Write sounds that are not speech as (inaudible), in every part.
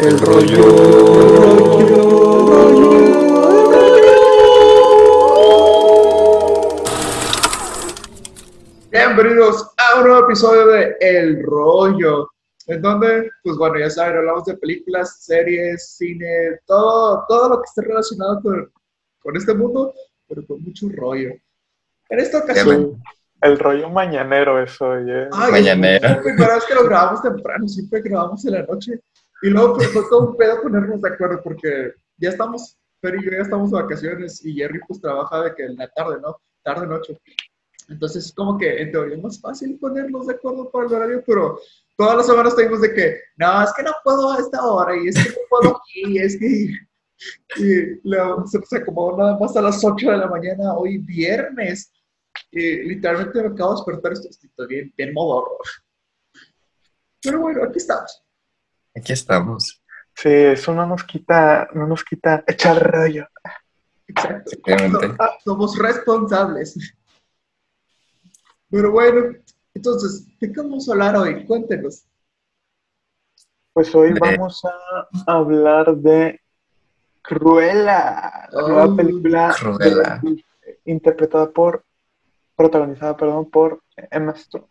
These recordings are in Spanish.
El rollo. Bienvenidos a un nuevo episodio de El Rollo, en donde, pues bueno, ya saben, hablamos de películas, series, cine, todo, todo lo que esté relacionado con, con este mundo, pero con mucho rollo. En esta ocasión... El rollo mañanero eso, oye. Ay. Es la primera vez que lo grabamos temprano, siempre grabamos en la noche. Y luego pues, fue todo un pedo ponernos de acuerdo porque ya estamos, Fer y yo ya estamos de vacaciones y Jerry pues trabaja de que en la tarde, ¿no? Tarde, noche. Entonces es como que en teoría es más fácil ponernos de acuerdo para el horario, pero todas las semanas tenemos de que, no, es que no puedo a esta hora y es que no puedo aquí, y es que... Y luego se, acomodó nada más a las 8 de la mañana, hoy viernes. Y literalmente me acabo de despertar, estoy, estoy bien, bien modorro. Pero bueno, aquí estamos. Aquí estamos. Sí, eso no nos quita, no nos quita echar rollo. Exacto. Efectivamente. So- Somos responsables. Pero bueno, entonces, ¿de qué vamos a hablar hoy? Cuéntenos. Pues hoy De- vamos a hablar de Cruella, la Oh, nueva película Cruella. de- interpretada por, protagonizada, perdón, por Emma Stone.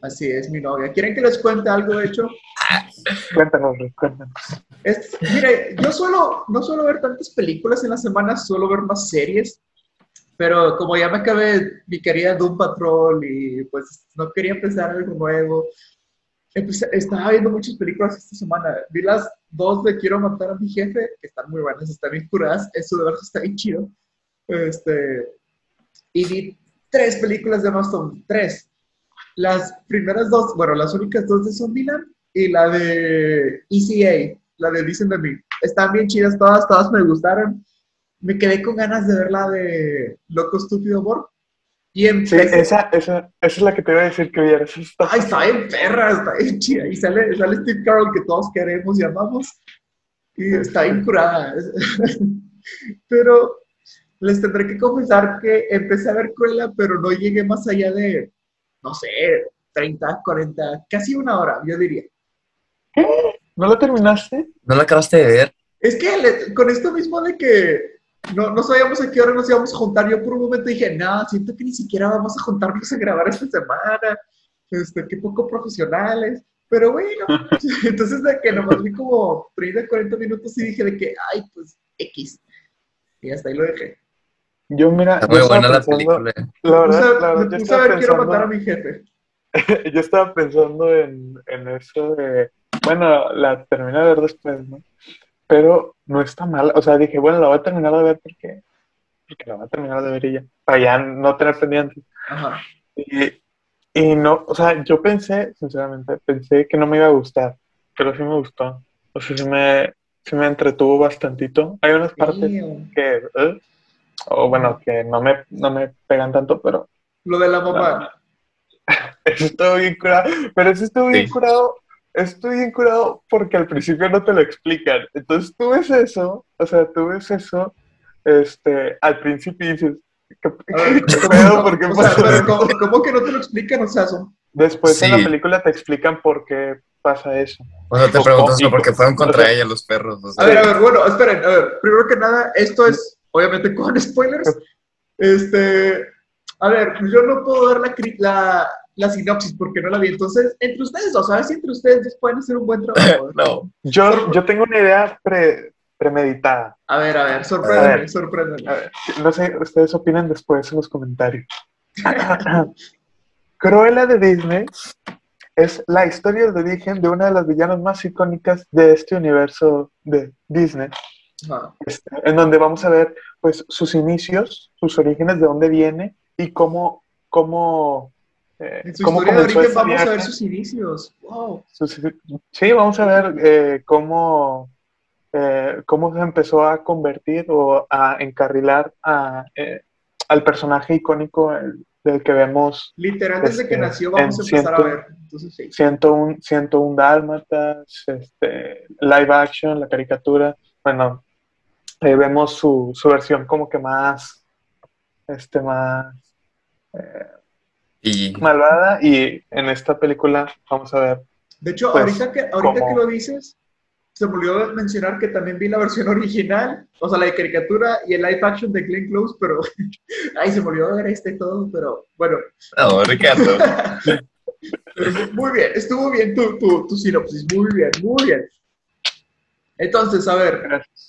Así es, mi novia. ¿Quieren que les cuente algo, de hecho? Cuéntanos, cuéntanos. Es, mire, yo suelo, no suelo ver tantas películas en la semana, suelo ver más series, pero como ya me acabé mi querida Doom Patrol y pues no quería empezar algo nuevo, empecé- estaba viendo muchas películas esta semana. Vi las dos de Quiero matar a mi jefe, que están muy buenas, están bien curadas, eso de verdad está bien chido. Este, y vi tres películas de Amazon, tres. Las primeras dos, bueno, las únicas dos de Zombieland y la de ECA, la de Dicen de mí. Están bien chidas todas, todas me gustaron. Me quedé con ganas de ver la de Loco Estúpido Amor. Y Sí, esa, esa, esa es la que te iba a decir que vieras. Ay, está bien perra, está bien chida. Y sale, sale Steve Carroll que todos queremos y amamos. Y está bien curada. (laughs) Pero les tendré que confesar que empecé a ver Cruella, pero no llegué más allá de, no sé, 30, 40, casi una hora, yo diría. ¿No la terminaste? ¿No lo acabaste de ver? Es que le- con esto mismo de que no, no sabíamos a qué hora nos íbamos a juntar, yo por un momento dije, no, siento que ni siquiera vamos a juntarnos a grabar esta semana, este, qué poco profesionales, pero bueno, (laughs) entonces de que nomás vi como 30, 40 minutos y dije de que, ay, pues, X, y hasta ahí lo dejé. Yo, mira, Está muy estaba buena la pensando- película. La Me puse, verdad, la verdad, yo estaba ver, quiero matar a pensando, mi jefe. (laughs) yo estaba pensando en, en eso de, bueno, la terminé de ver después, ¿no? Pero no está mal, o sea, dije, bueno, la voy a terminar de ver porque, porque la voy a terminar de ver ella, para ya no tener pendientes. Ajá. Y, y no, o sea, yo pensé, sinceramente, pensé que no me iba a gustar, pero sí me gustó. O sea, sí me, sí me entretuvo bastantito. Hay unas partes que, ¿eh? O bueno, que no me, no me pegan tanto, pero Lo de la mamá. (laughs) eso estuvo bien curado. Pero eso estuvo bien Sí. curado. Estuvo bien curado porque al principio no te lo explican. Entonces tú ves eso, o sea, tú ves eso, este, al principio dices, ¿qué, A ver, qué ¿cómo- pedo? cómo- ¿Por qué o sea, pasó pero esto? ¿cómo, cómo que no te lo explican? O sea, son Después en la película te explican por qué pasa eso. O sea, te preguntas ¿no? por qué fueron o contra sea- ella los perros. o sea. A ver, a ver, bueno, esperen, a ver, primero que nada, esto es, obviamente, con spoilers. Este, a ver, pues yo no puedo dar la, la, la sinopsis porque no la vi. Entonces, entre ustedes dos, a ver si entre ustedes dos pueden hacer un buen trabajo. (laughs) No. Yo, yo tengo una idea pre- premeditada. A ver, a ver, sorpréndeme, sorpréndeme. A ver, no sé, ustedes opinan después en los comentarios. (laughs) Cruella de Disney es la historia de origen de una de las villanas más icónicas de este universo de Disney, Este, en donde vamos a ver pues sus inicios, sus orígenes, de dónde viene y cómo, cómo, eh, En su cómo historia de origen vamos a ver sus inicios. Wow. Sí, vamos a ver eh, cómo, eh, cómo se empezó a convertir o a encarrilar a, eh, al personaje icónico el- del que vemos Literal, desde que Este, nació vamos a empezar a ver. Entonces, sí. 101, 101 Dálmatas, este, live action, la caricatura. Bueno, eh, vemos su, su versión como que más, este, más eh, Y malvada y en esta película vamos a ver De hecho, Pues, ahorita, que, ahorita que lo dices, se me olvidó mencionar que también vi la versión original, o sea, la de caricatura y el live action de Glenn Close, pero (laughs) ay, se me olvidó ver este todo, pero bueno. No, Ricardo. Muy bien, estuvo bien tu, tu, tu sinopsis, muy bien, muy bien. Entonces, a ver, Gracias.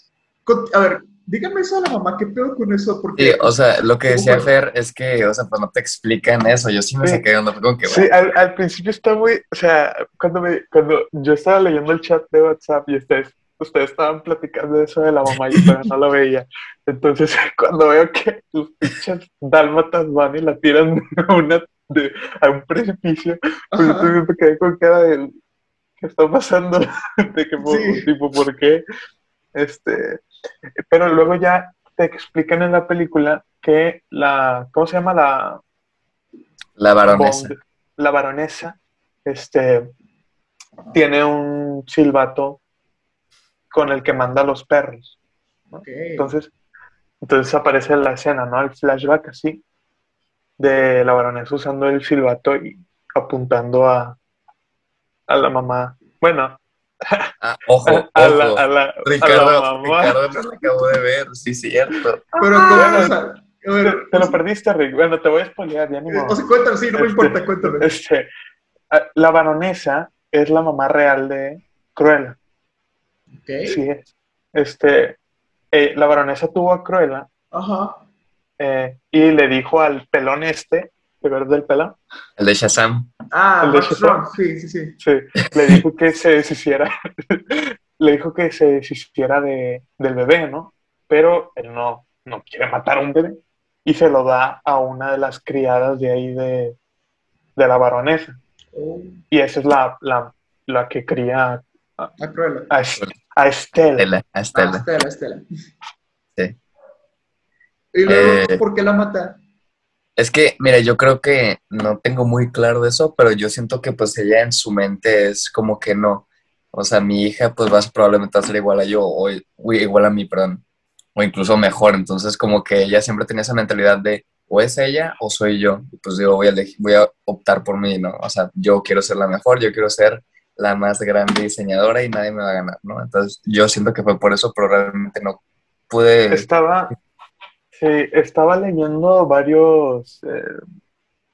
A ver, dígame eso a la mamá, ¿qué pedo con eso? Sí, Porque, o sea, lo que decía. Fer es que, o sea, pues no te explican eso. Yo sí me Sí. saqué onda, fue como que, Sí, al, al principio está muy, o sea, cuando, me, cuando yo estaba leyendo el chat de WhatsApp y ustedes, ustedes estaban platicando de eso de la mamá y yo todavía no lo veía. Entonces, (laughs) cuando veo que los pinches dálmatas van y la tiran a, una, de, a un precipicio, pues también me quedé con cara de, ¿qué está pasando? (laughs) De que, Sí. tipo, ¿por qué? Este, pero luego ya te explican en la película que la, ¿cómo se llama? La, la baronesa. Bond, la baronesa, este, tiene un silbato con el que manda a los perros. Entonces, entonces aparece la escena, ¿no? El flashback así de la baronesa usando el silbato y apuntando a, a la mamá. Bueno, (laughs) Ah, ojo, a, a la, ojo. a la- a la Ricardo, mamá. Ricardo no lo acabo de ver, sí, cierto. Pero, ¿cómo? bueno, o sea, a Te, lo perdiste, Rick. Bueno, te voy a spoilear, ya ni modo. o sea, cuéntame, sí, no me Este, importa, cuéntame. Este, la baronesa es la mamá real de Cruella. Ok. Sí es. Este, eh, la baronesa tuvo a Cruella Ajá. eh, y le dijo al pelón este, ¿te acuerdas del pelón? El de Shazam. Ah, El de Shazam. Sí, sí, sí. Sí, le dijo que se deshiciera, (laughs) le dijo que se deshiciera de, del bebé, ¿no? Pero él no, no quiere matar a un bebé y se lo da a una de las criadas de ahí de, de la baronesa. Oh, Y esa es la, la, la que cría a Cruella. a, Es- a Estela. Estela, a Ah, Estela. Sí. Y luego, Eh, ¿por qué la mata? Es que, mira, yo creo que no tengo muy claro eso, pero yo siento que pues ella en su mente es como que no. O sea, mi hija pues va probablemente a ser igual a yo, o igual a mí, perdón, o incluso mejor. Entonces como que ella siempre tenía esa mentalidad de o es ella o soy yo. Y pues yo voy a, elegir- voy a optar por mí, ¿no? O sea, yo quiero ser la mejor, yo quiero ser la más grande diseñadora y nadie me va a ganar, ¿no? Entonces yo siento que fue por eso, pero realmente no pude... Estaba, sí, estaba leyendo varios, eh,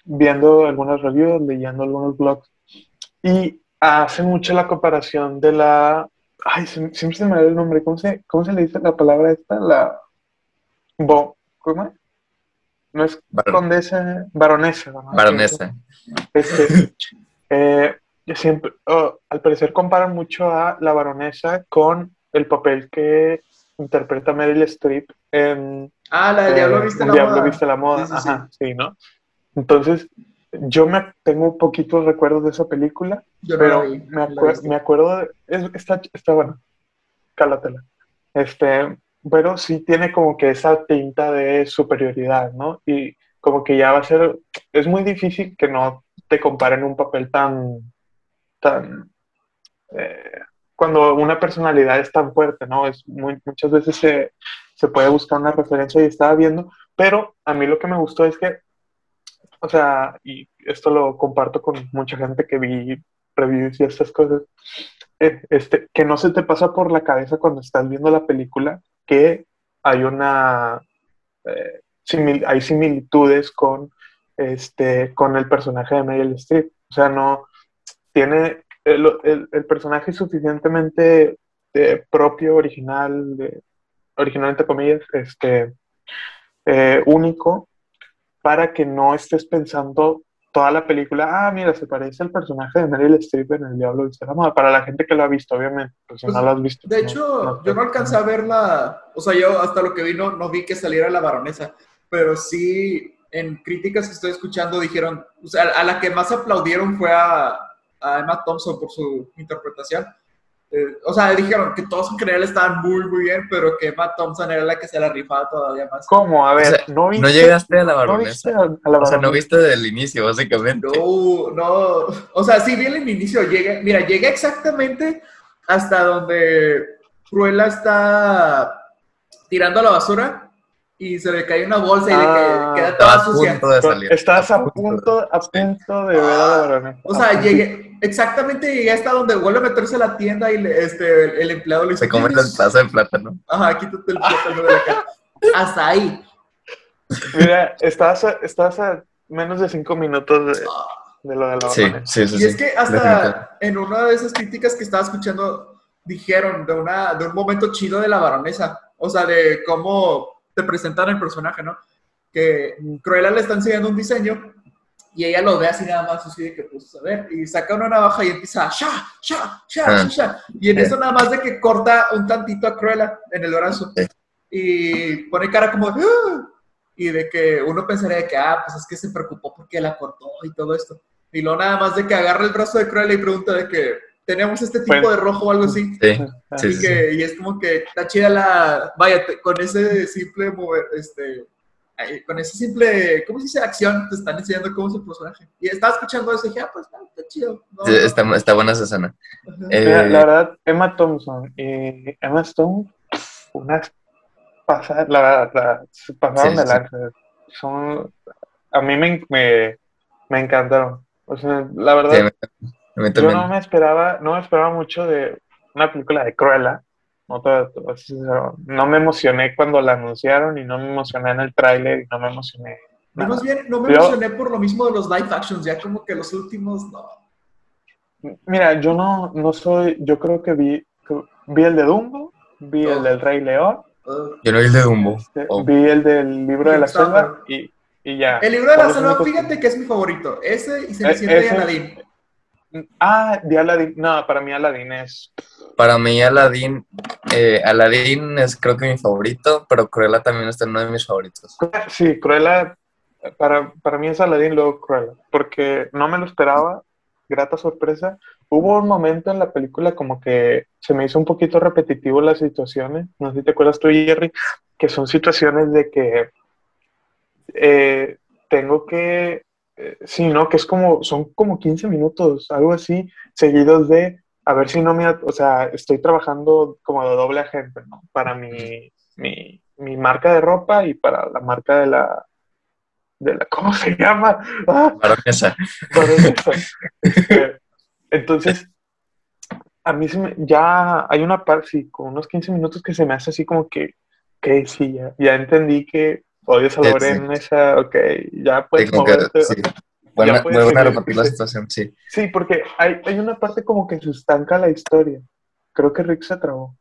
viendo algunas reviews, leyendo algunos blogs, y hace mucho la comparación de la, ay, siempre se me da el nombre, ¿cómo se, cómo se le dice la palabra esta? La, bo, ¿cómo es? No es Bar- condesa, baronesa. ¿no? baronesa. Este, eh, siempre, oh, al parecer comparan mucho a la baronesa con el papel que interpreta Meryl Streep en Ah, la del eh, Diablo Viste la Diablo Moda. Viste la Moda. Sí, sí, sí. Ajá, sí, ¿no? Entonces, yo me tengo un poquito recuerdos de esa película, Yo no pero la vi, me, no la he acue- visto. me acuerdo, de, es- está, está bueno, cálatela. Este, pero sí tiene como que esa tinta de superioridad, ¿no? Y como que ya va a ser, es muy difícil que no te comparen un papel tan, tan, eh, cuando una personalidad es tan fuerte, ¿no? Es muchas veces se, se puede buscar una referencia y estaba viendo, pero a mí lo que me gustó es que, o sea, y esto lo comparto con mucha gente que vi reviews y estas cosas, eh, este, que no se te pasa por la cabeza cuando estás viendo la película que hay una, eh, hay similitudes con, este, con el personaje de Meryl Streep. O sea, no, tiene, el, el- el personaje es suficientemente eh, propio, original, de- original entre comillas, este, eh, único, para que no estés pensando toda la película, ah, mira, se parece al personaje de Meryl Streep en El Diablo Viste la Moda. Para la gente que lo ha visto, obviamente, pues si Pues, no lo has visto. De no- hecho, no- yo no alcancé a verla, o sea, yo hasta lo que vi no, no vi que saliera la baronesa, pero sí en críticas que estoy escuchando dijeron, o sea, a la que más aplaudieron fue a, a Emma Thompson por su interpretación. Eh, o sea, dijeron que todos en general estaban muy, muy bien, pero que Emma Thompson era la que se la rifaba todavía más. ¿Cómo? A ver, sea, ¿no viste? ¿No llegaste a la ¿no baronesa? viste a, a la O sea, no viste del inicio, básicamente. No, no. O sea, sí vi el inicio. Llega, mira, llega exactamente hasta donde Cruella está tirando a la basura y se le cae una bolsa y de Ah, que queda toda a sucia. punto de salir. Estás a punto, a punto de ver a la baronesa. O sea, llegué, exactamente llegué hasta donde vuelve a meterse a la tienda y le- este, el, el empleado le dice, Se come "Tienes-" tazo de plátano. Ajá, quítate el plátano de la cara. Hasta ahí. Mira, estás a, estás a menos de cinco minutos de, de lo de la Sí, baronesa. sí, sí. Y sí. es que hasta en una de esas críticas que estaba escuchando, dijeron de, una, de un momento chido de la baronesa. O sea, de cómo te presentan el personaje, ¿no? Que Cruella le está enseñando un diseño y ella lo ve así nada más, así de que, pues, a ver, y saca una navaja y empieza a sha, sha, sha, Ah. sha, sha. Y en eso nada más de que corta un tantito a Cruella en el brazo. Y pone cara como, "Ah", y de que uno pensaría de que, ah, pues es que se preocupó porque la cortó y todo esto. Y luego nada más de que agarra el brazo de Cruella y pregunta de que tenemos este tipo Bueno. de rojo o algo así. Sí, sí, y, sí, que, y es como que está chida la. Vaya, te- con ese simple mover, este. Con ese simple, ¿cómo se dice? Acción, te están enseñando cómo es el personaje. Y estaba escuchando eso y dije, ah, pues está, está chido. No, sí. Está, está buena esa escena. Eh, la verdad, Emma Thompson y Emma Stone, unas pasadas, la verdad, se pasaron Sí, de sí. lanza. Son, a mí me, me, me encantaron. O sea, la verdad, yo no me esperaba, no me esperaba mucho de una película de Cruella. No, me emocioné cuando la anunciaron y no me emocioné en el tráiler y no me emocioné. Nada. más bien no me Yo- emocioné por lo mismo de los live actions, ya como que los últimos, no. Mira, yo no, no soy, yo creo que vi, vi el de Dumbo, vi el del Rey León, Uh, Yo no vi el de Dumbo. este, Oh. vi el del libro de la selva y, y ya. el libro de la selva, únicos- fíjate que es mi favorito. Ese y Cenicienta y ese- Aladdin. Ah, de Aladdin, no, para mí Aladdin es, Para mí, Aladdin, eh, Aladdin es creo que mi favorito, pero Cruella también está en uno de mis favoritos. sí, Cruella, para, para mí es Aladdin, luego Cruella, porque no me lo esperaba, grata sorpresa. Hubo un momento en la película como que se me hizo un poquito repetitivo las situaciones, no sé si te acuerdas tú, Jerry, que son situaciones de que eh, tengo que, eh, sí, ¿no? Que es como, son como 15 minutos, algo así, seguidos de, a ver si no me, o sea, estoy trabajando como de doble agente, ¿no? Para mi, mi, mi marca de ropa y para la marca de la, de la, (laughs) ¿cómo se llama? Ah, Baronesa. Baronesa. (laughs) Este, Entonces, a mí se me- ya hay una parte, sí, con unos 15 minutos que se me hace así como que, ok, sí, ya, ya entendí que odias a Sí, Lorenza, ok, ya Sí, puedes que, moverte. sí. Seguir, repetir la sí. situación, sí. Sí, porque hay, hay una parte como que se estanca la historia. Creo que Rick se trabó.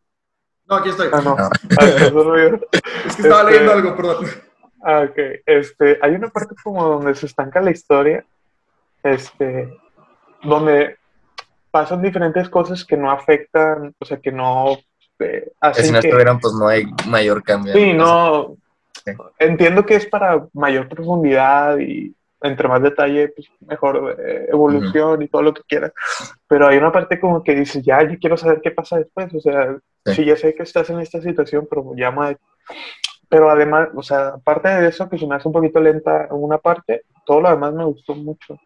No, aquí estoy. Ah, no. No. Ah, solo yo. (laughs) Es que estaba Este- leyendo algo, perdón. Ah, ok. Este, hay una parte como donde se estanca la historia, este, donde pasan diferentes cosas que no afectan, o sea, que no eh, hacen si no que- estuvieran, pues no hay mayor cambio. Sí, no. Sí. Entiendo que es para mayor profundidad y entre más detalle, pues mejor eh, evolución y todo lo que quieras. Pero hay una parte como que dices, ya, yo quiero saber qué pasa después. O sea, Sí. sí, ya sé que estás en esta situación, pero llama. Pero además, o sea, aparte de eso, que se me hace un poquito lenta en una parte, todo lo demás me gustó mucho.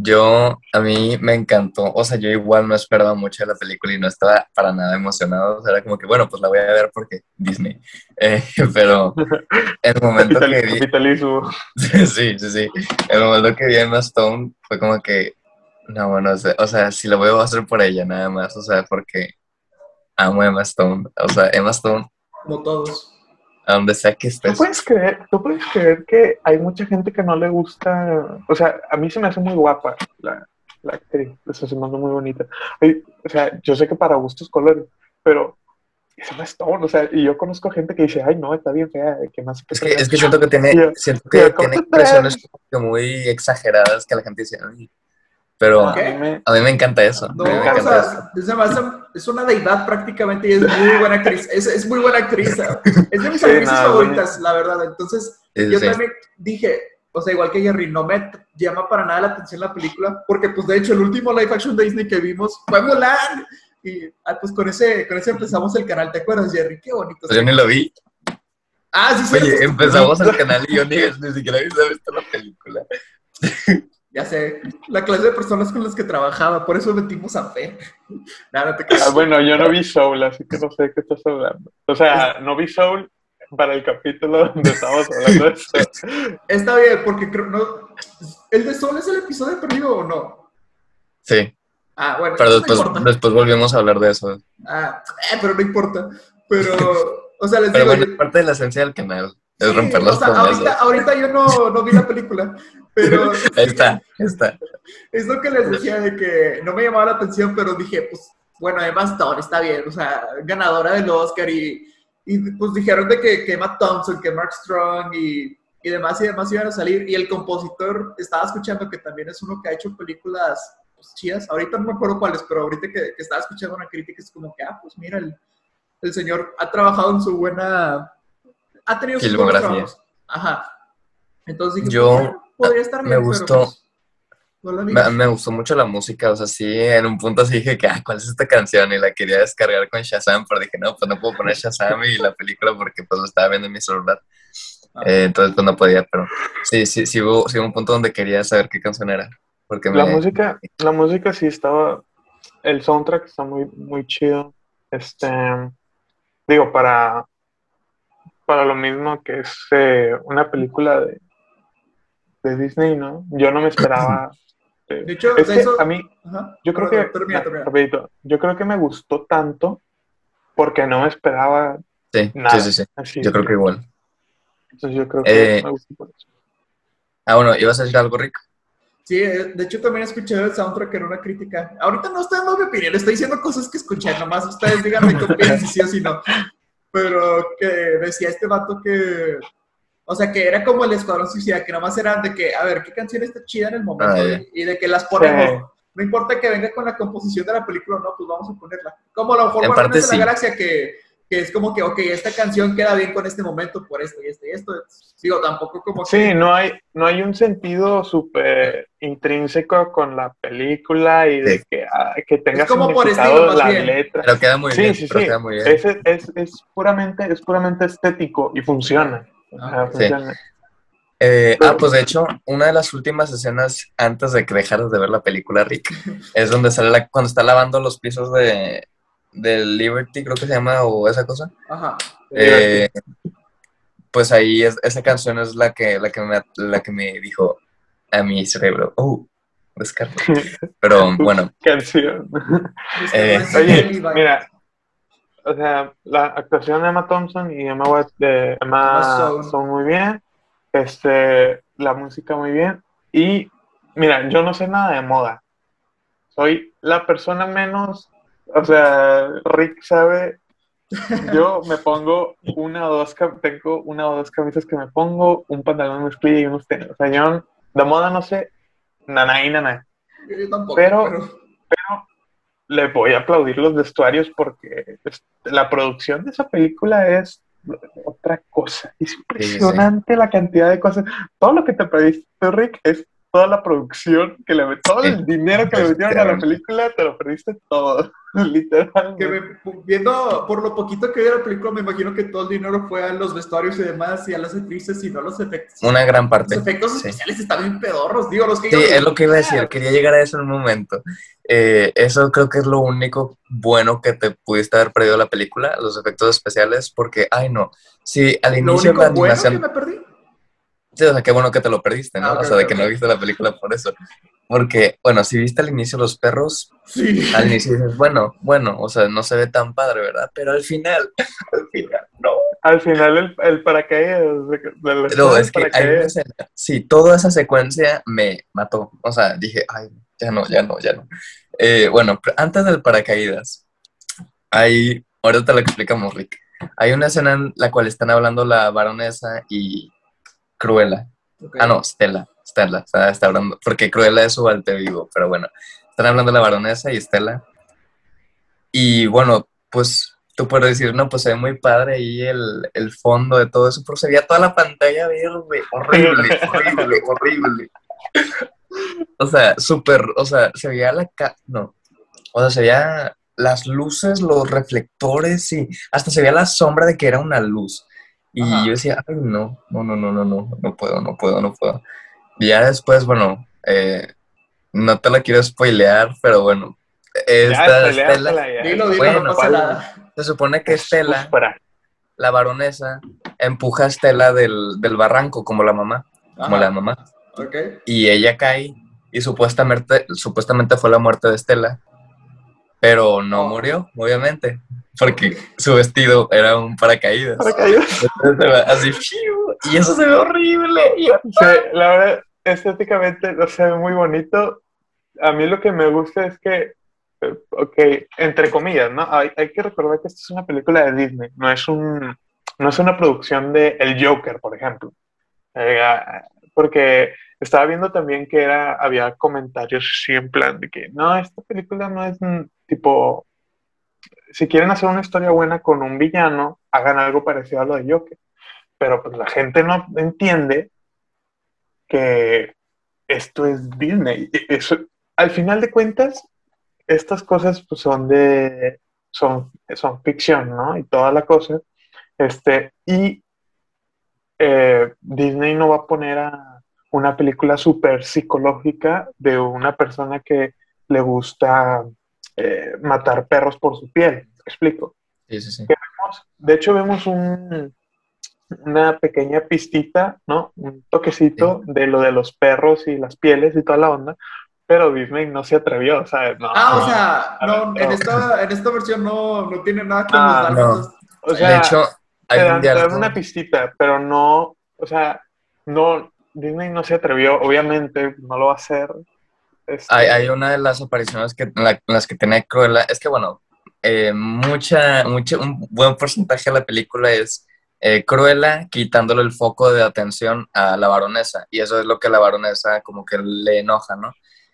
Yo, a mí me encantó, o sea, yo igual no esperaba mucho de la película y no estaba para nada emocionado, o sea, era como que, bueno, pues la voy a ver porque Disney, (laughs) Eh, pero el momento (laughs) que vi, capitalismo. (laughs) sí, sí, sí, el momento que vi a Emma Stone fue como que, no, bueno, o sea, o sea, si lo voy a hacer por ella nada más, o sea, porque amo a Emma Stone, o sea, Emma Stone, Como todos. A donde sea que ¿Tú estés, puedes, creer, ¿Tú puedes creer que hay mucha gente que no le gusta? O sea, a mí se me hace muy guapa la, la actriz, sea, se me hace muy bonita. Ay, O sea, yo sé que para gustos colores, pero es Emma Stone, o sea, y yo conozco gente que dice, ay, no, está bien fea, que más Es que, es que siento que tiene, Ya, siento que ya, ¿cómo tiene expresiones como que muy exageradas que la gente dice, "Ay", pero ¿Qué? A mí me- a mí me encanta eso. No, me o encanta eso. sea, es, además, es una deidad prácticamente y es muy buena actriz. Es, es muy buena actriz. Es de mis (laughs) Sí, actrices nada, favoritas, la verdad. Entonces, yo sí. también dije, o sea, igual que Jerry, no me llama para nada la atención la película, porque pues de hecho el último live action de Disney que vimos fue Mulan. Y ah, pues con ese, con ese empezamos el canal, ¿te acuerdas, Jerry? Qué bonito. Pues yo ni lo vi. Ah, sí, sí. Oye, empezamos el canal y yo ni, ni siquiera había visto la película. (laughs) Ya sé, la clase de personas con las que trabajaba, por eso metimos a Fer. (laughs) Nada, no te Ah, bueno, yo no vi Soul, así que no sé de qué estás hablando. O sea, no vi Soul para el capítulo donde estamos hablando de eso. (laughs) Está bien, porque creo, no, ¿el de Sol es el episodio perdido o no? Sí, Ah, bueno, pero después, no importa. después volvimos a hablar de eso. Ah, eh, pero no importa. Pero, o sea, les Pero digo, bueno, es parte de la esencia del canal, es sí, romper o las sea, ahorita, ahorita yo no, no vi la película, pero (laughs) Ahí está, ahí está. es lo que les decía de que no me llamaba la atención, pero dije, pues, bueno, Emma Stone está bien, o sea, ganadora del Oscar y, y pues dijeron de que, que Emma Thompson, que Mark Strong y, y demás y demás iban a salir y el compositor estaba escuchando que también es uno que ha hecho películas pues, chidas, ahorita no me acuerdo cuáles, pero ahorita que, que estaba escuchando una crítica es como que, ah, pues mira, el, el señor ha trabajado en su buena, ha tenido sus. Ajá. Entonces dije, Yo- pues, podría estar me bien, gustó. pues, no la vi. Me, me gustó mucho la música, o sea, sí, en un punto sí dije que, ah, ¿cuál es esta canción? Y la quería descargar con Shazam, pero dije, no, pues no puedo poner Shazam y la película porque pues lo estaba viendo en mi celular. Ah. Eh, entonces pues no podía, pero sí, sí, sí hubo, sí hubo un punto donde quería saber qué canción era. Porque La me, música, la música sí estaba, el soundtrack está muy, muy chido. Este, digo, para, para lo mismo que es eh, una película de, de Disney, ¿no? Yo no me esperaba. eh, De hecho, es de que eso- a mí, Ajá. yo creo Perdón, que, termina, termina. rapidito, yo creo que me gustó tanto porque no me esperaba sí, nada. sí, sí, sí, así. yo creo que igual. Entonces yo creo que Eh, me gustó por eso. Ah, bueno, ¿ibas a decir algo, Rick? Sí, eh, de hecho también escuché el soundtrack en una crítica. Ahorita no estoy dando mi opinión, estoy diciendo cosas que escuché, nomás ustedes díganme qué opinan, si sí o si no. Pero que decía este vato que, o sea, que era como el Escuadrón Suicida, que nomás eran de que, a ver, qué canción está chida en el momento Ah, y, de que las ponemos. Sí. No importa que venga con la composición de la película o no, pues vamos a ponerla. Como a lo mejor Guardianes de sí. la Galaxia, que, que es como que, ok, esta canción queda bien con este momento por esto y esto y esto. Digo, tampoco como que... Sí, no hay, no hay un sentido súper intrínseco con la película y de Sí. que, ah, que tenga Es como por estilo, más la bien. letra. Pero queda muy Sí, bien, sí, sí. Es, es, es puramente, es puramente estético y funciona. Ah, sí. funciona. Eh, ah, pues de hecho, una de las últimas escenas antes de que dejaras de ver la película, Rick, es donde sale la, cuando está lavando los pisos de, de Liberty, creo que se llama, o esa cosa. Ajá. Eh, pues ahí es, esa canción es la que, la que me, la que me dijo a mi cerebro, oh, descarga. (laughs) Pero bueno, Canción. Eh, Oye, mira, o sea, la actuación de Emma Thompson y Emma, Wat- de Emma son muy bien, este, la música muy bien, y mira, yo no sé nada de moda, soy la persona menos, o sea, Rick sabe, yo me pongo una o dos, tengo una o dos camisas que me pongo, un pantalón de mezclilla y unos tenis, o sea, yo de moda no sé, nada y nada Yo tampoco, Pero- pero- pero le voy a aplaudir los vestuarios porque la producción de esa película es otra cosa. Es impresionante la cantidad de cosas. Todo lo que te pediste, Rick, es toda la producción que le todo el Sí. dinero que le metieron a la película, te lo perdiste todo, (laughs) literalmente. que me- viendo por lo poquito que vi de la película, me imagino que todo el dinero fue a los vestuarios y demás, y a las actrices y no a los efectos. una gran parte. Los efectos Sí. especiales están bien pedorros, digo, los que Sí, yo es lo que iba a decir, quería llegar a eso en un momento. Eh, eso creo que es lo único bueno que te pudiste haber perdido la película, los efectos especiales, porque, ay no, sí, al Lo inicio único la bueno animación, que me perdí. Sí, o sea, qué bueno que te lo perdiste, ¿no? Ah, o sea, de que no viste la película por eso. Porque, bueno, si viste al inicio los perros, Sí. al inicio dices, bueno, bueno, o sea, no se ve tan padre, ¿verdad? Pero al final, (laughs) al final, no. Al final el, el paracaídas la No, es que hay una escena, sí, toda esa secuencia me mató. O sea, dije, ay, ya no, ya no, ya no. Eh, bueno, antes del paracaídas, hay, ahorita te lo explicamos, Rick. Hay una escena en la cual están hablando la baronesa y Cruella. Ah, no, Stella, Stella, está, está hablando, porque Cruella es su alter vivo, pero bueno, están hablando la baronesa y Stella. Y bueno, pues tú puedes decir, no, pues se ve muy padre ahí el, el fondo de todo eso, pero se veía toda la pantalla verde, horrible, (laughs) horrible, horrible. O sea, súper, o sea, se veía la ca no, o sea, se veía las luces, los reflectores y hasta se veía la sombra de que era una luz. Y Ajá. yo decía, ay, no, no, no, no, no, no, no puedo, no puedo, no puedo. Y ya después, bueno, eh, no te la quiero spoilear, pero bueno, esta ya. Dilo, dilo, Bueno, no pasa nada. se supone que Stella, Espera. la baronesa, empuja a Estela del, del barranco, como la mamá, como la mamá. Y ella cae y supuestamente, supuestamente fue la muerte de Estela. Pero no Oh. murió, obviamente, porque su vestido era un paracaídas. Paracaídas. Así, y eso se ve horrible. Y Sí, la verdad, estéticamente no se ve muy bonito. A mí lo que me gusta es que, eh, ok, entre comillas, ¿no? Hay, hay que recordar que esta es una película de Disney, no es un, no es una producción de El Joker, por ejemplo. Eh, ah, porque estaba viendo también que era, había comentarios así en plan de que, no, esta película no es tipo, si quieren hacer una historia buena con un villano, hagan algo parecido a lo de Joker. Pero pues la gente no entiende que esto es Disney. Eso, al final de cuentas, estas cosas pues, son de son, son ficción, ¿no? Y toda la cosa. Este, y eh, Disney no va a poner a una película súper psicológica de una persona que le gusta eh, matar perros por su piel. ¿Me explico? Sí, sí, sí. vemos- de hecho, vemos un, una pequeña pistita, ¿no? Un toquecito de lo de los perros y las pieles y toda la onda, pero Disney no se atrevió, ¿sabes? No, Ah, o no. sea, A no, ver, en no. esta, en esta versión no, no tiene nada con Ah, los no. dálmatas. O sea, de hecho, te hay dan, un te dan una pistita, pero no, o sea, no, Disney no se atrevió, obviamente no lo va a hacer. Este, Hay, hay una de las apariciones que, la- las que tiene Cruella. Es que, bueno, eh, mucha, mucha, un buen porcentaje de la película es eh, Cruella quitándole el foco de atención a la baronesa. Y eso es lo que la baronesa como que le enoja, ¿no?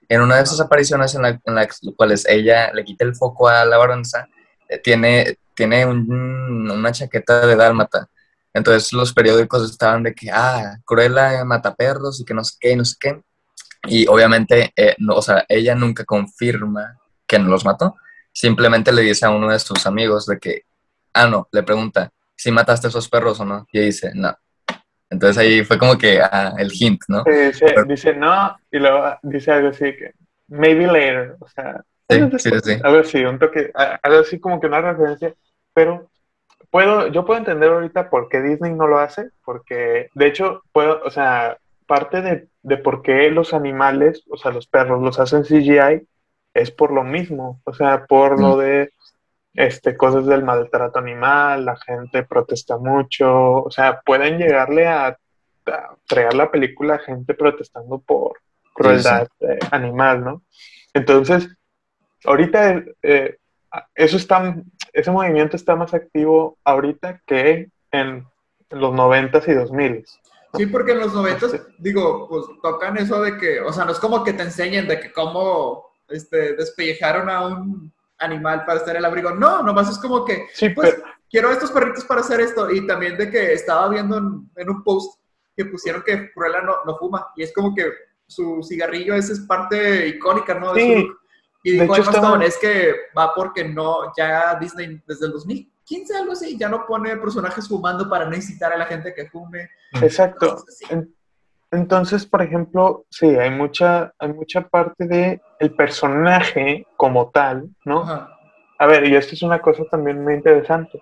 En una de esas apariciones en, la- en las cuales ella le quita el foco a la baronesa, eh, tiene, tiene un- una chaqueta de dálmata. Entonces los periódicos estaban de que, ah, Cruella mata perros y que no sé qué, y no sé qué. Y obviamente, eh, no, o sea, ella nunca confirma que no los mató. Simplemente le dice a uno de sus amigos de que, ah, no, le pregunta, si mataste a esos perros o no. Y ella dice, no. Entonces ahí fue como que ah, el hint, ¿no? eh, dice, dice no, y luego dice algo así que, maybe later, o sea, Sí, sí, sí. algo así, un toque, algo así como que una referencia, pero puedo, yo puedo entender ahorita por qué Disney no lo hace, porque de hecho, puedo, o sea, parte de, de por qué los animales, o sea, los perros los hacen CGI, es por lo mismo, o sea, por lo Mm. de este, cosas del maltrato animal, la gente protesta mucho, o sea, pueden llegarle a, a traer la película a gente protestando por crueldad animal, ¿no? Entonces, ahorita eh, eso está, ese movimiento está más activo ahorita que en, en los 90s y 2000s. Sí, porque en los noventas, digo, pues tocan eso de que, o sea, no es como que te enseñen de que cómo este, despellejaron a un animal para estar en el abrigo. No, nomás es como que, Sí, pues, pero, quiero estos perritos para hacer esto. Y también de que estaba viendo en, en un post que pusieron que Cruella no, no fuma. Y es como que su cigarrillo, esa es parte icónica, ¿no? De su Sí. look. Y dijo hecho, estaba- es que va porque no, ya Disney desde el 2015, algo así, ya no pone personajes fumando para no incitar a la gente que fume. exacto. Entonces, por ejemplo, sí, hay mucha, hay mucha parte de el personaje como tal, ¿no? Ajá. A ver, y esto es una cosa también muy interesante.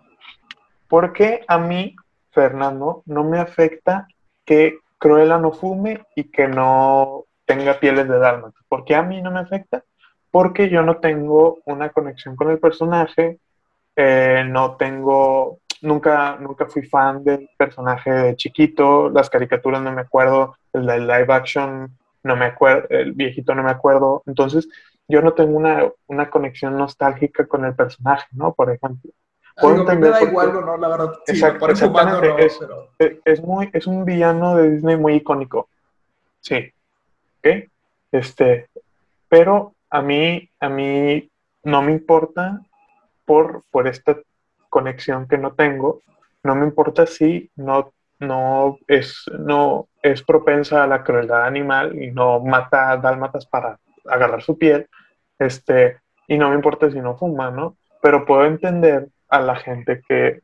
Porque a mí, Fernando, no me afecta que Cruella no fume y que no tenga pieles de dálmata? ¿Por qué a mí no me afecta? Porque yo no tengo una conexión con el personaje, eh, no tengo, nunca, nunca fui fan del personaje de chiquito, las caricaturas no me acuerdo, el de live action no me acuerdo, el viejito no me acuerdo, entonces yo no tengo una, una conexión nostálgica con el personaje, ¿no? Por ejemplo. Puedo Digo, a mí me da igual o no, la verdad. Sí, no, exactamente, es- pero... Eh, es muy es un villano de Disney muy icónico sí ¿ok? este pero a mí a mí no me importa por por esta conexión que no tengo no me importa si no no es no es propensa a la crueldad animal y no mata dálmatas para agarrar su piel este y no me importa si no fuma no pero puedo entender a la gente que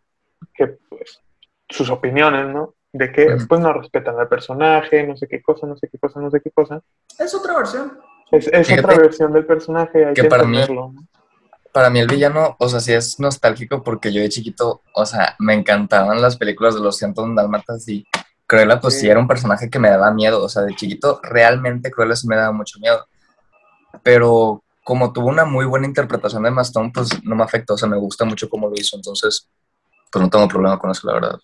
que pues sus opiniones, ¿no? De que Ujú. pues no respetan al personaje, no sé qué cosa, no sé qué cosa, no sé qué cosa. Es otra versión. Es, es otra versión del personaje, hay que que para mí-. ¿no? Para mí el villano, o sea, sí es nostálgico porque yo de chiquito, o sea, me encantaban las películas de los 101 Dálmatas y Cruella, pues sí. Sí. era un personaje que me daba miedo, o sea, de chiquito realmente Cruella sí me daba mucho miedo. Pero como tuvo una muy buena interpretación de Mastón, pues no me afecta, o sea, me gusta mucho cómo lo hizo, entonces, pues no tengo problema con eso, la verdad.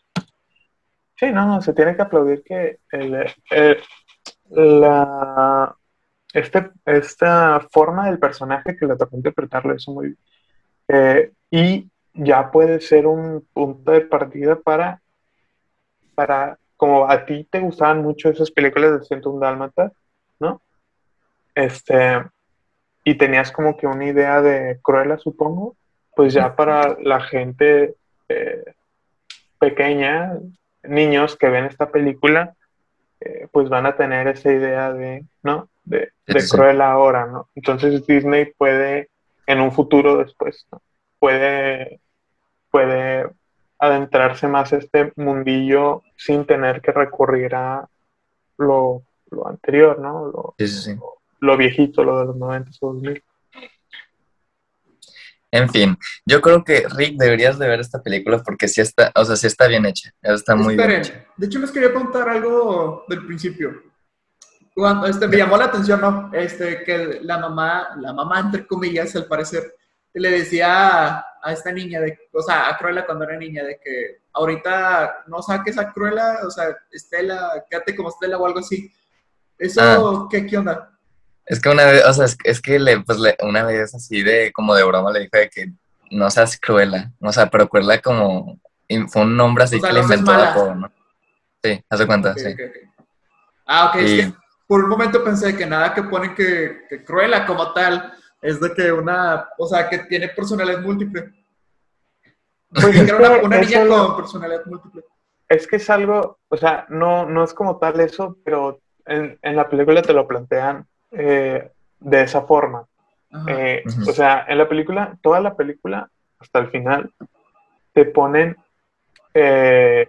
Sí, no, no, se tiene que aplaudir que el, el- la, este, esta forma del personaje que le tocó interpretar lo hizo muy bien. Eh, y ya puede ser un punto de partida para, para, como a ti te gustaban mucho esas películas de 101 Dálmatas, ¿no? Este, y tenías como que una idea de Cruella, supongo, pues ya para la gente eh, pequeña, niños que ven esta película, eh, pues van a tener esa idea de, ¿no? De, de Sí, sí. Cruella ahora, ¿no? Entonces Disney puede, en un futuro después, ¿no? Puede, puede adentrarse más a este mundillo sin tener que recurrir a lo, lo anterior, ¿no? Lo, Sí, sí, sí. lo viejito, lo de los 90 o 2000. En fin, yo creo que Rick deberías de ver esta película porque sí está, o sea, sí está bien hecha, está muy bien hecha. de hecho les quería contar algo del principio. Cuando, este, me llamó la atención, ¿no? Este, que la mamá, la mamá, entre comillas, al parecer, le decía a, a esta niña, de, o sea, a Cruella cuando era niña, de que ahorita no saques a Cruella, o sea, Estela, quédate como Estela o algo así. ¿Eso Ah. qué, qué onda? Es que una vez, o sea, es, es que le, pues le, una vez así de, como de broma le dijo de que no seas cruela, o sea, pero cruela como, fue un nombre así O sea, que le inventó apodo, ¿no? Sí, hace cuenta, sí. ok, ok. Ah, ok, Y- es que por un momento pensé que nada que ponen que, que Cruella como tal es de que una, o sea, que tiene personalidad múltiple. Pues Que es era una, que una niña con personalidad múltiple. Es que es algo, o sea, no, no es como tal eso, pero en, en la película te lo plantean eh, de esa forma. Eh. O sea, en la película, toda la película, hasta el final, te ponen eh,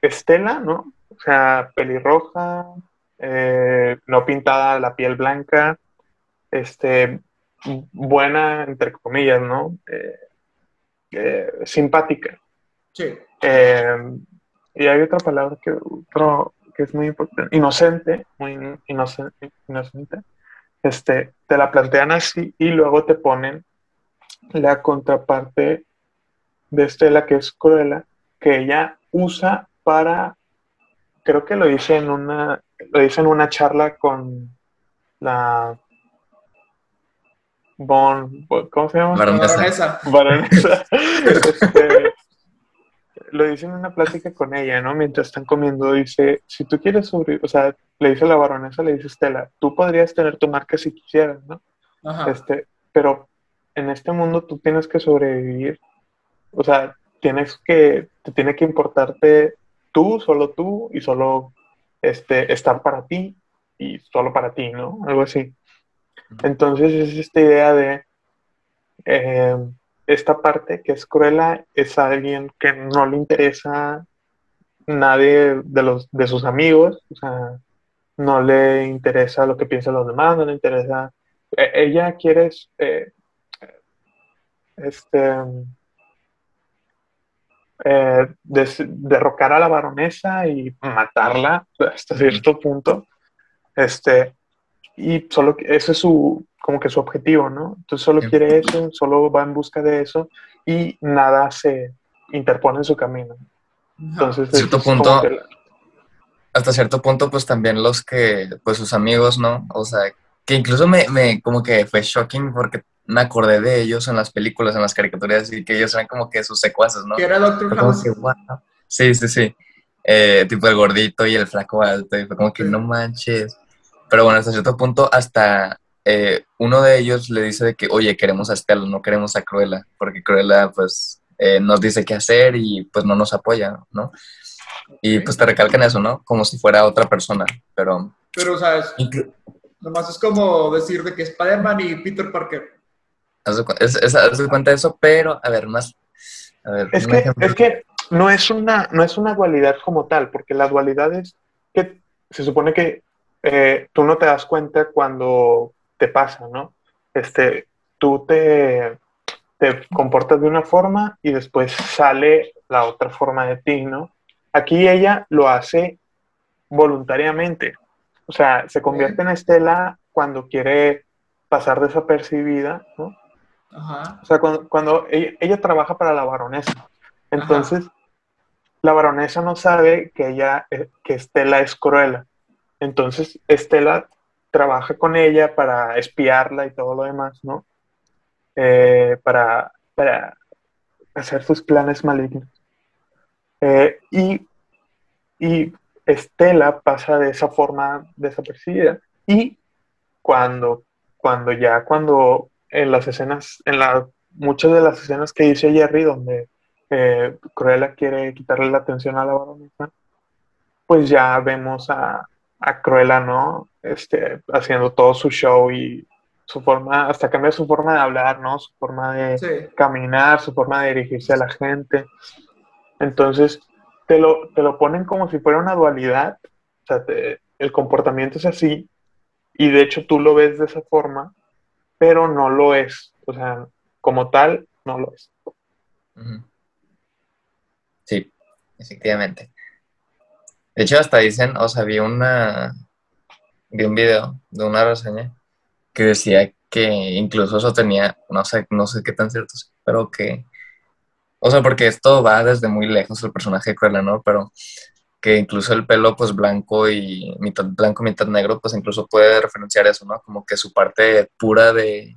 Estela, ¿no? O sea, pelirroja, eh, no pintada, la piel blanca, este, buena, entre comillas, ¿no? Eh, eh, simpática. Sí. Y hay otra palabra que, otro, que es muy importante, inocente, muy inocente, inocente. Este, te la plantean así y luego te ponen la contraparte de Estela, que es Cruella, que ella usa para, creo que lo dice en una, lo dice en una charla con la Bon, ¿cómo se llama? La Baronesa. baronesa. Baronesa. (laughs) Este, lo dice en una plática con ella, ¿no? Mientras están comiendo, dice, si tú quieres sobrevivir, o sea, le dice la baronesa, le dice Estela, tú podrías tener tu marca si quisieras, ¿no? Ajá. Este, pero en este mundo tú tienes que sobrevivir, o sea, tienes que, te tiene que importarte tú, solo tú, y solo este, estar para ti, y solo para ti, ¿no? Algo así. Entonces es esta idea de eh, esta parte que es cruela, es alguien que no le interesa nadie de, los, de sus amigos, o sea, no le interesa lo que piensan los demás, no le interesa. eh, ella quiere eh, este, eh, des- derrocar a la baronesa y matarla hasta cierto punto. Este, y solo ese es su, como que su objetivo, ¿no? Entonces solo quiere eso, solo va en busca de eso y nada se interpone en su camino. Entonces, cierto es punto- la- Hasta cierto punto, pues también los que, pues sus amigos, ¿no? O sea, que incluso me, me como que fue shocking porque me acordé de ellos en las películas, en las caricaturas, y que ellos eran como que sus secuaces, ¿no? Que era Doctor House. que, wow. Sí, sí, sí. Eh, tipo el gordito y el flaco alto, y fue como que Sí. no manches. Pero bueno, hasta cierto punto, hasta eh, uno de ellos le dice de que, oye, queremos a Estela, no queremos a Cruella, porque Cruella, pues, eh, nos dice qué hacer y pues no nos apoya, ¿no? Y pues te recalcan eso, ¿no? Como si fuera otra persona, pero... Pero, o sea, nomás es como decir de que Spider-Man y Peter Parker. Haz de cuenta de eso, pero, a ver, más... A ver, Es que, es que no es una, no es una dualidad como tal, porque la dualidad es que se supone que eh, tú no te das cuenta cuando te pasa, ¿no? Este, tú te, te comportas de una forma y después sale la otra forma de ti, ¿no? Aquí ella lo hace voluntariamente. O sea, se convierte en Estela cuando quiere pasar desapercibida, ¿no? O sea, cuando, ella, trabaja para la baronesa. Entonces, la baronesa no sabe que ella, eh, que Estela es cruela. Entonces, Estela trabaja con ella para espiarla y todo lo demás, ¿no? Eh, para, para hacer sus planes malignos. Eh, y, y Estela pasa de esa forma desapercibida. Y cuando, cuando ya, cuando en las escenas, en la, muchas de las escenas que dice Jerry, donde eh, Cruella quiere quitarle la atención a la baronesa, pues ya vemos a, a Cruella, ¿no? Este, haciendo todo su show y su forma, hasta cambia su forma de hablar, ¿no? Su forma de caminar, su forma de dirigirse a la gente. Entonces, te lo, te lo ponen como si fuera una dualidad. O sea, el comportamiento es así y de hecho tú lo ves de esa forma, pero no lo es. O sea, como tal, no lo es. Sí, efectivamente. De hecho, hasta dicen, o sea, vi una, vi un video de una reseña que decía que incluso eso tenía, no sé, no sé qué tan cierto es, pero que, o sea, porque esto va desde muy lejos el personaje de Cruella, ¿no? Pero que incluso el pelo pues blanco y mitad blanco, mitad negro, pues incluso puede referenciar eso, ¿no? Como que su parte pura de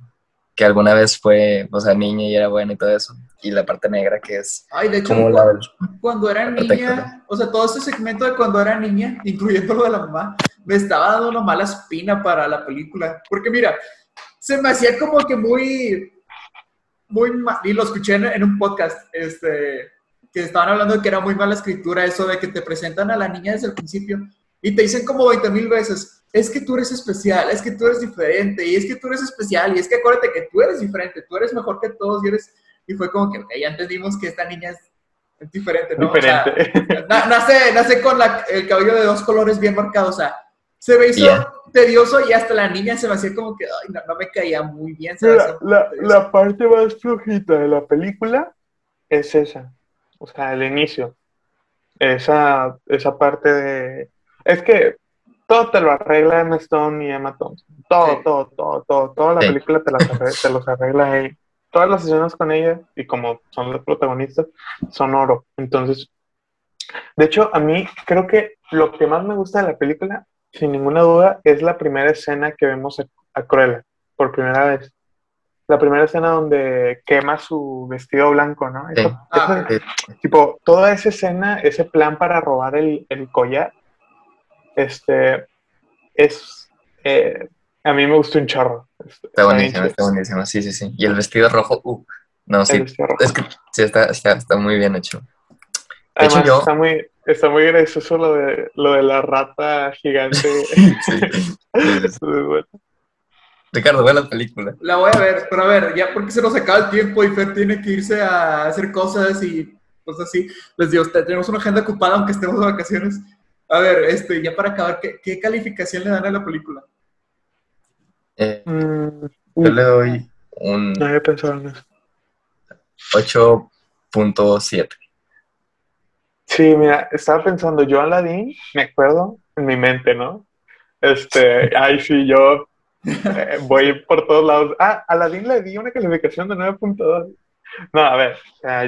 que alguna vez fue, o sea, niña y era buena y todo eso. Y la parte negra que es... Ay, de hecho, cuando, cuando, era niña, o sea, todo ese segmento de cuando era niña, (laughs) incluyendo lo de la mamá, me estaba dando una mala espina para la película. Porque mira, se me hacía como que muy, muy mal, y lo escuché en, un podcast, este, que estaban hablando de que era muy mala escritura eso de que te presentan a la niña desde el principio y te dicen como 20 mil veces, es que tú eres especial, es que tú eres diferente, y es que tú eres especial, y es que acuérdate que tú eres diferente, tú eres mejor que todos, y eres... Y fue como que, ya entendimos que esta niña es, diferente, ¿no? Diferente. (laughs) nace, nace con el cabello de dos colores bien marcados, o sea, se me hizo tedioso y hasta la niña se me hacía como que no, me caía muy bien. la, parte más flojita de la película es esa, o sea, el inicio. Esa, esa parte de... Es que todo te lo arregla Emma Stone y Emma Thompson. Todo, todo, todo, todo. Toda la película te, te los arregla ella. Todas las escenas con ella, y como son los protagonistas, son oro. Entonces, de hecho, a mí creo que lo que más me gusta de la película sin ninguna duda, es la primera escena que vemos a, Cruella por primera vez. La primera escena donde quema su vestido blanco, ¿no? Ah, tipo, toda esa escena, ese plan para robar el, collar, este, es, eh, a mí me gustó un chorro. Está buenísimo, está buenísimo, sí, sí, sí. Y el vestido rojo, uh, no, sí, es que sí, está, está, muy bien hecho. De hecho, yo... está muy, Está muy gracioso lo de, lo de la rata gigante. (laughs) (laughs) Ricardo, buena película. La voy a ver, pero a ver, ya porque se nos acaba el tiempo y Fer tiene que irse a hacer cosas y cosas así. Les digo, tenemos una agenda ocupada aunque estemos de vacaciones. A ver, este, ya para acabar, ¿qué, calificación le dan a la película? Eh, mm, yo le doy un... No había pensado en eso. 8.7. Sí, mira, estaba pensando, yo Aladdin, me acuerdo en mi mente, ¿no? Este, (laughs) ay, sí, yo voy por todos lados. Ah, Aladdin le di una calificación de 9.2. No, a ver,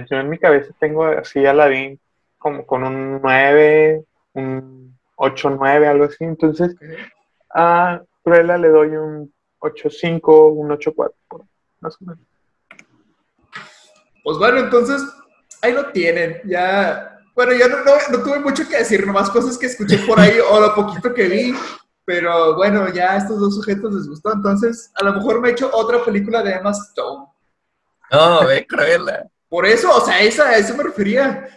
yo en mi cabeza tengo así Aladdin como con un 9, un 8, 9, algo así. Entonces, a Cruella le doy un 8.5, un 8.4, más o menos. Pues bueno, entonces, ahí lo tienen. Ya bueno, yo no, no, tuve mucho que decir, nomás cosas que escuché por ahí o lo poquito que vi. Pero bueno, ya a estos dos sujetos les gustó. Entonces, a lo mejor me he hecho otra película de Emma Stone. No, ve, cruela. Por eso, o sea, esa, a eso me refería.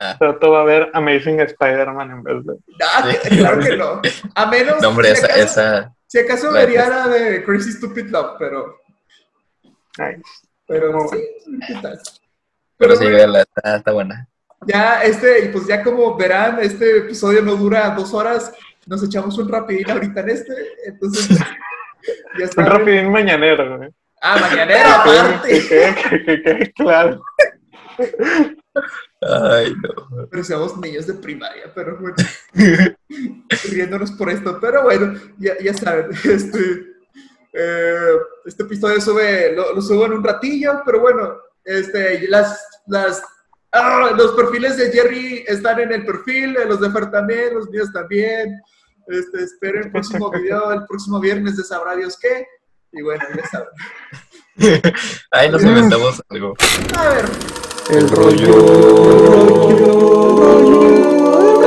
Ah. va a ver Amazing Spider-Man en vez de. Ah, claro que no. A menos. No, hombre, si esa, acaso, esa. Si acaso vería la de Crazy Stupid Love, pero. Nice. Pero sí, ¿qué tal? Pero, sí, está, está buena. Ya, este, y pues ya como verán, este episodio no dura dos horas, nos echamos un rapidín ahorita en este, entonces (laughs) ya está. Un rapidín mañanero, Ah, mañanero, aparte. Que quede claro. Ay, no. Parecíamos niños de primaria, pero bueno. (laughs) riéndonos por esto. Pero bueno, ya, ya saben, (laughs) este, eh, este episodio sube, lo, lo subo en un ratillo, pero bueno, este, las, las, ah, los perfiles de Jerry están en el perfil, los de Fer también, los míos también. Este, esperen el próximo video, el próximo viernes de Sabrá Dios qué. Y bueno, ya saben. (laughs) Ahí nos inventamos algo. A ver, El rollo. rollo.